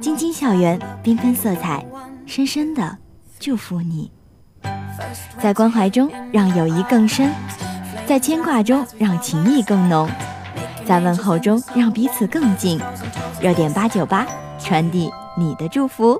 晶晶校园，缤纷色彩，深深的祝福你。在关怀中，让友谊更深；在牵挂中，让情谊更浓；在问候中，让彼此更近。热点八九八，传递你的祝福。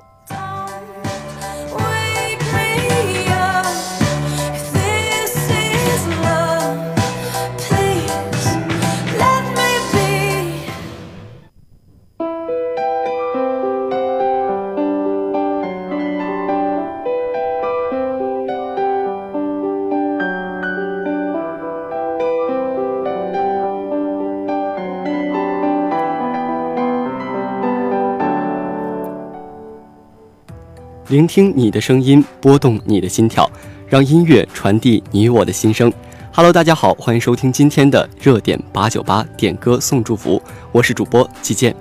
聆听你的声音，拨动你的心跳，让音乐传递你我的心声。Hello，大家好，欢迎收听今天的热点八九八点歌送祝福，我是主播季健。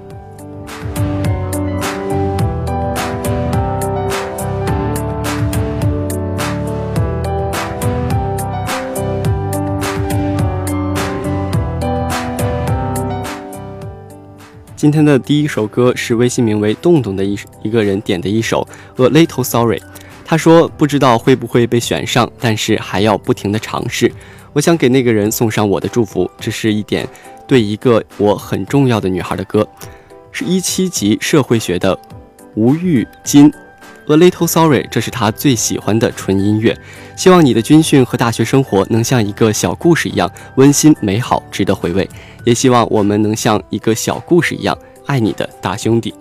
今天的第一首歌是微信名为“洞洞”的一一个人点的一首《A Little Sorry》，他说不知道会不会被选上，但是还要不停的尝试。我想给那个人送上我的祝福，这是一点对一个我很重要的女孩的歌，是一七级社会学的吴玉金。A little sorry，这是他最喜欢的纯音乐。希望你的军训和大学生活能像一个小故事一样温馨美好，值得回味。也希望我们能像一个小故事一样，爱你的大兄弟。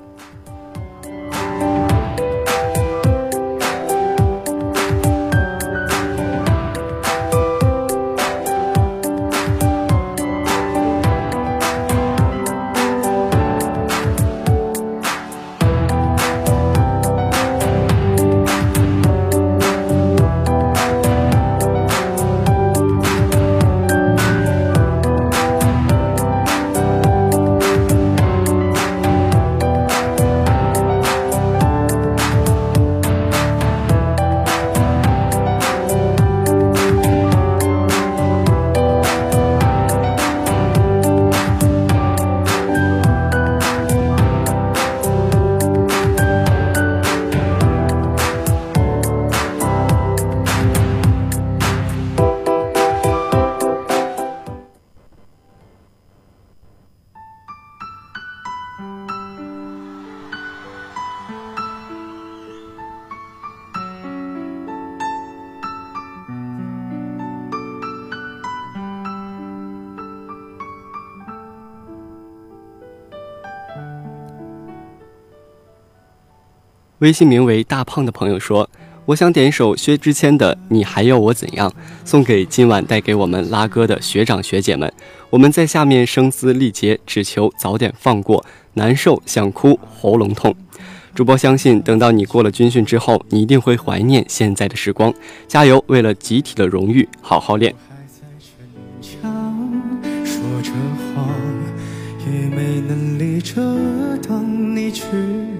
微信名为大胖的朋友说：“我想点一首薛之谦的《你还要我怎样》，送给今晚带给我们拉歌的学长学姐们。我们在下面声嘶力竭，只求早点放过，难受想哭，喉咙痛。主播相信，等到你过了军训之后，你一定会怀念现在的时光。加油，为了集体的荣誉，好好练。”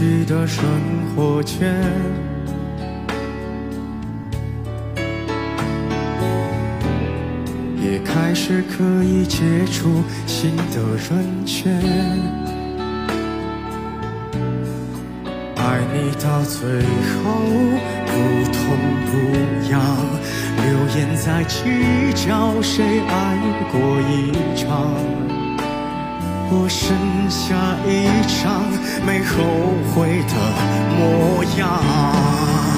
新的生活圈，也开始可以接触新的人群。爱你到最后不痛不痒，流言在计较谁爱过一场。我剩下一张没后悔的模样。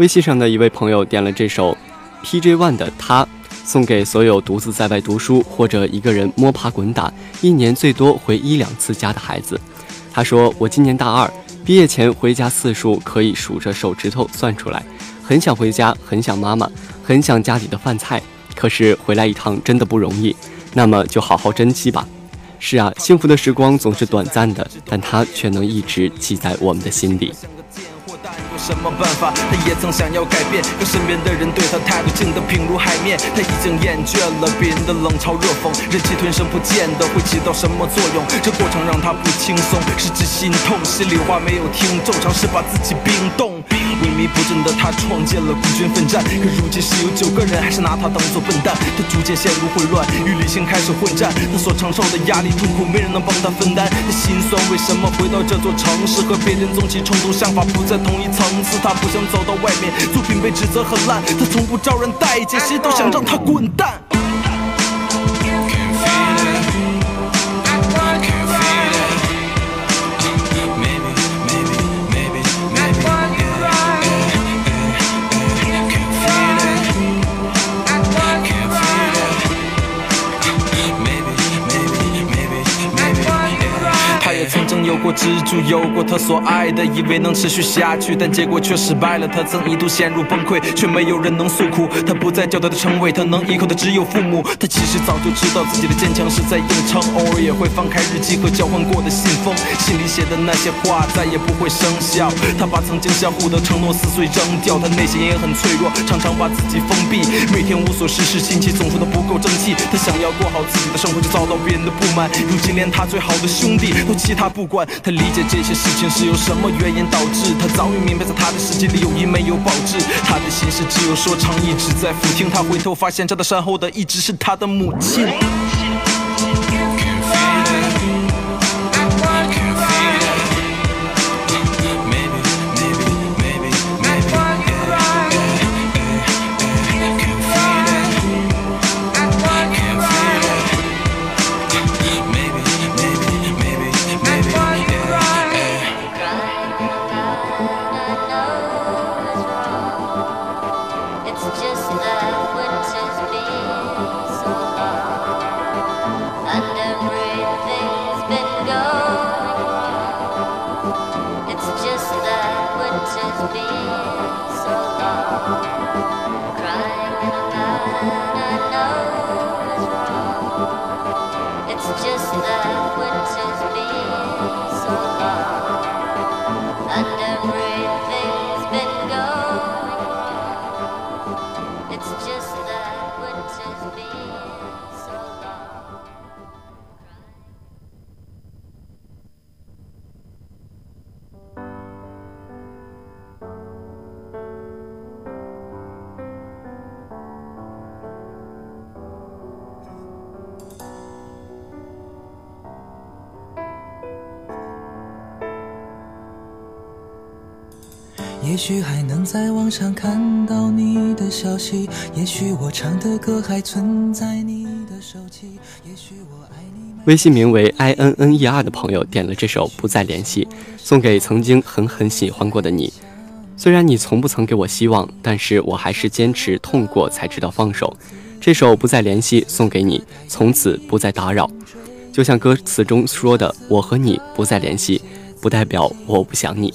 微信上的一位朋友点了这首 P J One 的《他》，送给所有独自在外读书或者一个人摸爬滚打，一年最多回一两次家的孩子。他说：“我今年大二，毕业前回家次数可以数着手指头算出来。很想回家，很想妈妈，很想家里的饭菜。可是回来一趟真的不容易，那么就好好珍惜吧。”是啊，幸福的时光总是短暂的，但它却能一直记在我们的心里。看有什么办法？他也曾想要改变，可身边的人对他态度，竟得平如海面。他已经厌倦了别人的冷嘲热讽，忍气吞声不见得会起到什么作用。这过程让他不轻松，甚至心痛。心里话没有听，众，尝试把自己冰冻。萎靡不振的他创建了孤军奋战，可如今是有九个人，还是拿他当做笨蛋？他逐渐陷入混乱，与理性开始混战。他所承受的压力、痛苦，没人能帮他分担。他心酸，为什么回到这座城市和别人纵起冲突，想法不在同一层次？他不想走到外面，作品被指责很烂，他从不招人待见，谁都想让他滚蛋。有过支柱，有过他所爱的，以为能持续下去，但结果却失败了。他曾一度陷入崩溃，却没有人能诉苦。他不再叫他的称谓，他能依靠的只有父母。他其实早就知道自己的坚强是在硬撑，偶尔也会翻开日记和交换过的信封，心里写的那些话再也不会生效。他把曾经相互的承诺撕碎扔掉，他内心也很脆弱，常常把自己封闭，每天无所事事，亲戚总说的不够争气。他想要过好自己的生活，却遭到别人的不满。如今连他最好的兄弟都弃他不管。他理解这些事情是由什么原因导致。他早已明白，在他的世界里友谊没有保质。他的心事只有说唱一直在抚听。他回头发现站在身后的一直是他的母亲。也也也许许许还还能在在网上看到你你你。的的的消息，我我唱歌存手机，爱微信名为 I N N E R 的朋友点了这首《不再联系》，送给曾经狠狠喜欢过的你。虽然你从不曾给我希望，但是我还是坚持痛过才知道放手。这首《不再联系》送给你，从此不再打扰。就像歌词中说的：“我和你不再联系，不代表我不想你。”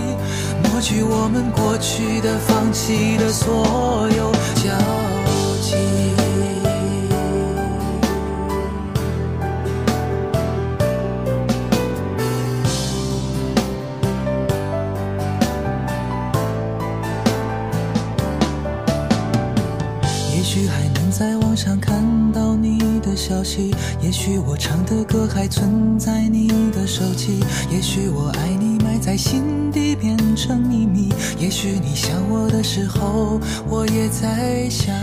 去我们过去的放弃的所有交集，也许还能在网上看到你的消息，也许我唱的歌还存在你的手机，也许我爱你埋在心底边。成秘密，也许你想我的时候，我也在想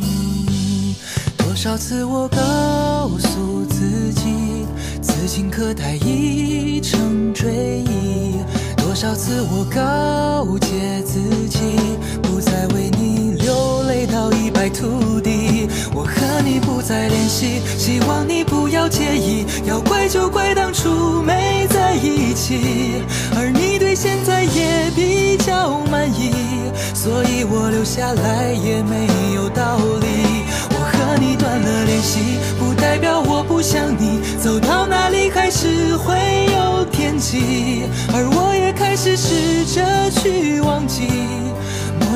你。多少次我告诉自己，此情可待已成追忆。多少次我告诫自己，不再为你。累到一败涂地，我和你不再联系，希望你不要介意。要怪就怪当初没在一起，而你对现在也比较满意，所以我留下来也没有道理。我和你断了联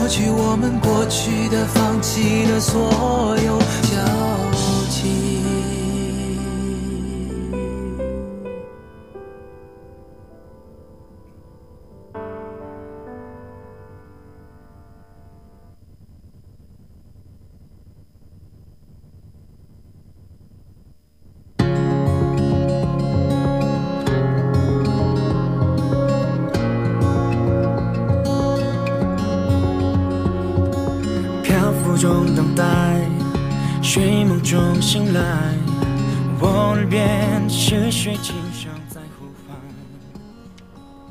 抹去，我们过去的，放弃的所有。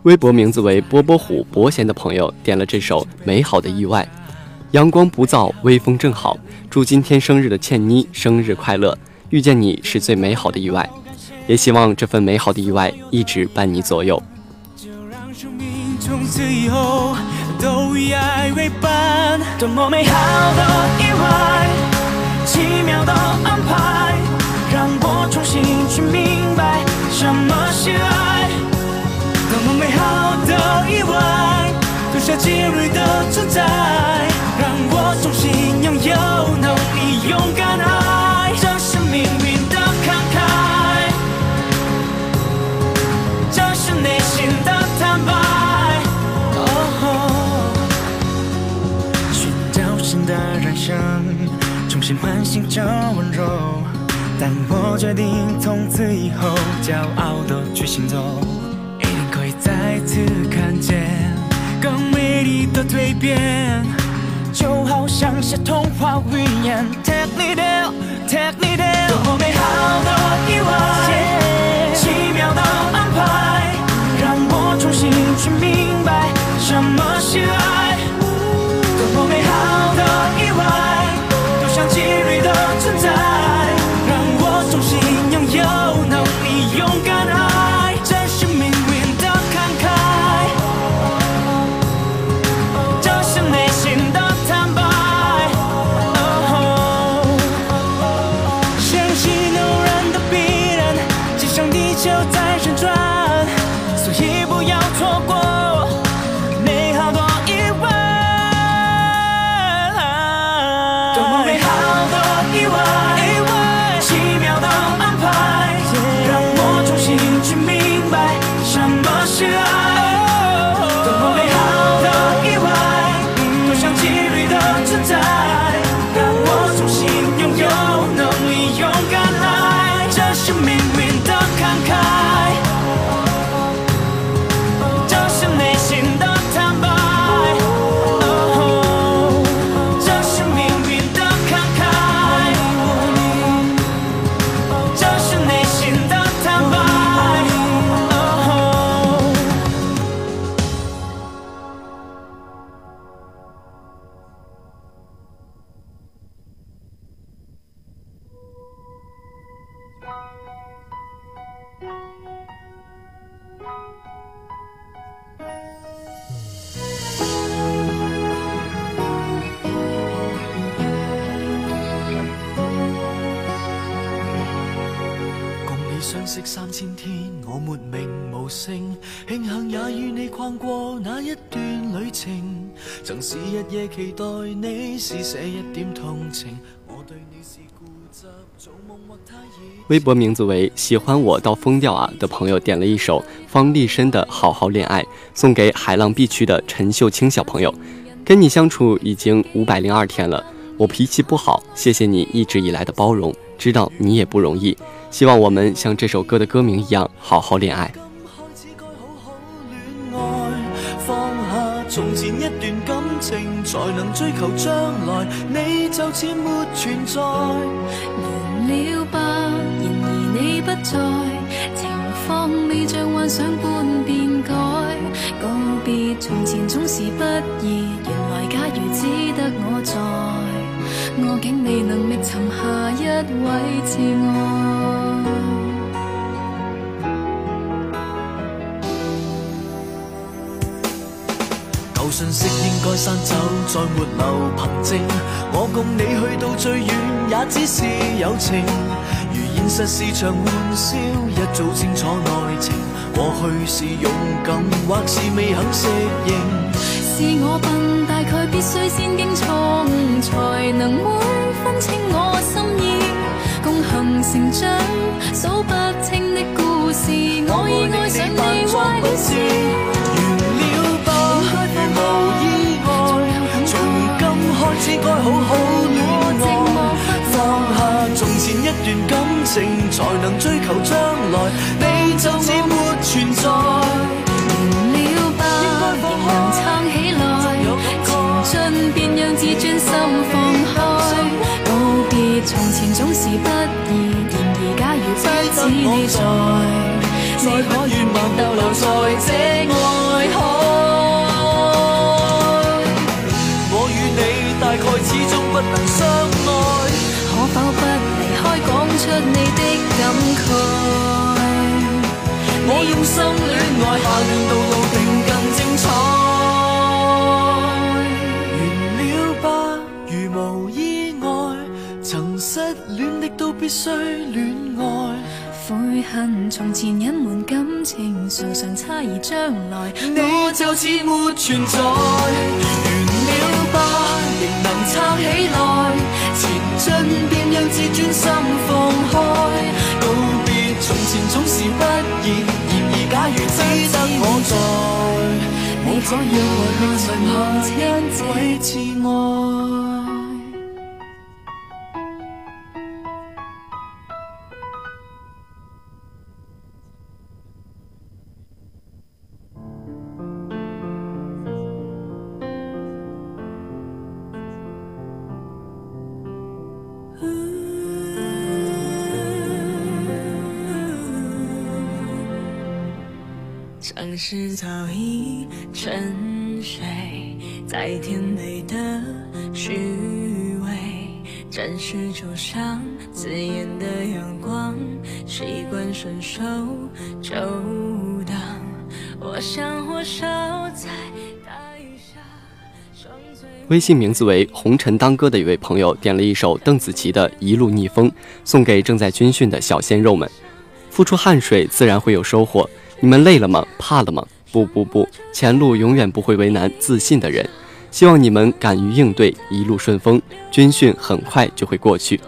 微博名字为“波波虎伯贤”的朋友点了这首《美好的意外》。阳光不燥，微风正好，祝今天生日的倩妮生日快乐！遇见你是最美好的意外，也希望这份美好的意外一直伴你左右。奇妙的安排，让我重新去明白什么是爱。多么美好的意外，多少几率的存在，让我重新拥有能你勇敢爱。这是命运的慷慨，这是内心的坦白。哦。寻找新的人生。唤醒这温柔，但我决定从此以后骄傲的去行走，一定可以再次看见更美丽的蜕变，就好像是童话预言。t a k e me t h e r e t a k e me there，多么美好的意外。奇妙的安排，让我重新去明白什么是爱。微博名字为“喜欢我到疯掉啊”的朋友点了一首方力申的《好好恋爱》，送给海浪 B 区的陈秀清小朋友。跟你相处已经五百零二天了，我脾气不好，谢谢你一直以来的包容。知道你也不容易希望我们像这首歌的歌名一样好好恋爱放下从前一段感情才能追求将来你就似没存在完了吧然而你不在情况未将幻想般变改告别从前总是不易原来假如只得我在我竟未能觅寻下一位挚爱，旧讯息应该删走，再没留凭证。我共你去到最远，也只是友情。如现实是场玩笑，一早清楚内情。过去是勇敢，或是未肯适应。是我笨，大概必须先经创，才能每分清我心意。共行成长，数不清的故事，我已爱上你，坏故事。完了吧，如无意外，从今开始该好好恋爱。放下从前一段感情，才能追求将来。你就似没存在。是不易，然而假如妻子你在，你可愿梦逗留在这爱海。我与你大概始终不能相爱，可否不离开，讲出你的感慨？我用心恋爱，下段道路。必须恋爱，悔恨从前隐瞒感情，常常猜疑将来。你就似没存在，完了吧，仍能撑起来，前进便让自尊心放开。告别从前总是不易，然而假如只得我在，我怎让爱恨沉下一位挚爱？是早已沉睡在甜美的虚伪展示桌上刺眼的阳光习惯伸手就当我像火烧在大雨下微信名字为红尘当歌的一位朋友点了一首邓紫棋的一路逆风送给正在军训的小鲜肉们付出汗水自然会有收获你们累了吗？怕了吗？不不不，前路永远不会为难自信的人。希望你们敢于应对，一路顺风。军训很快就会过去。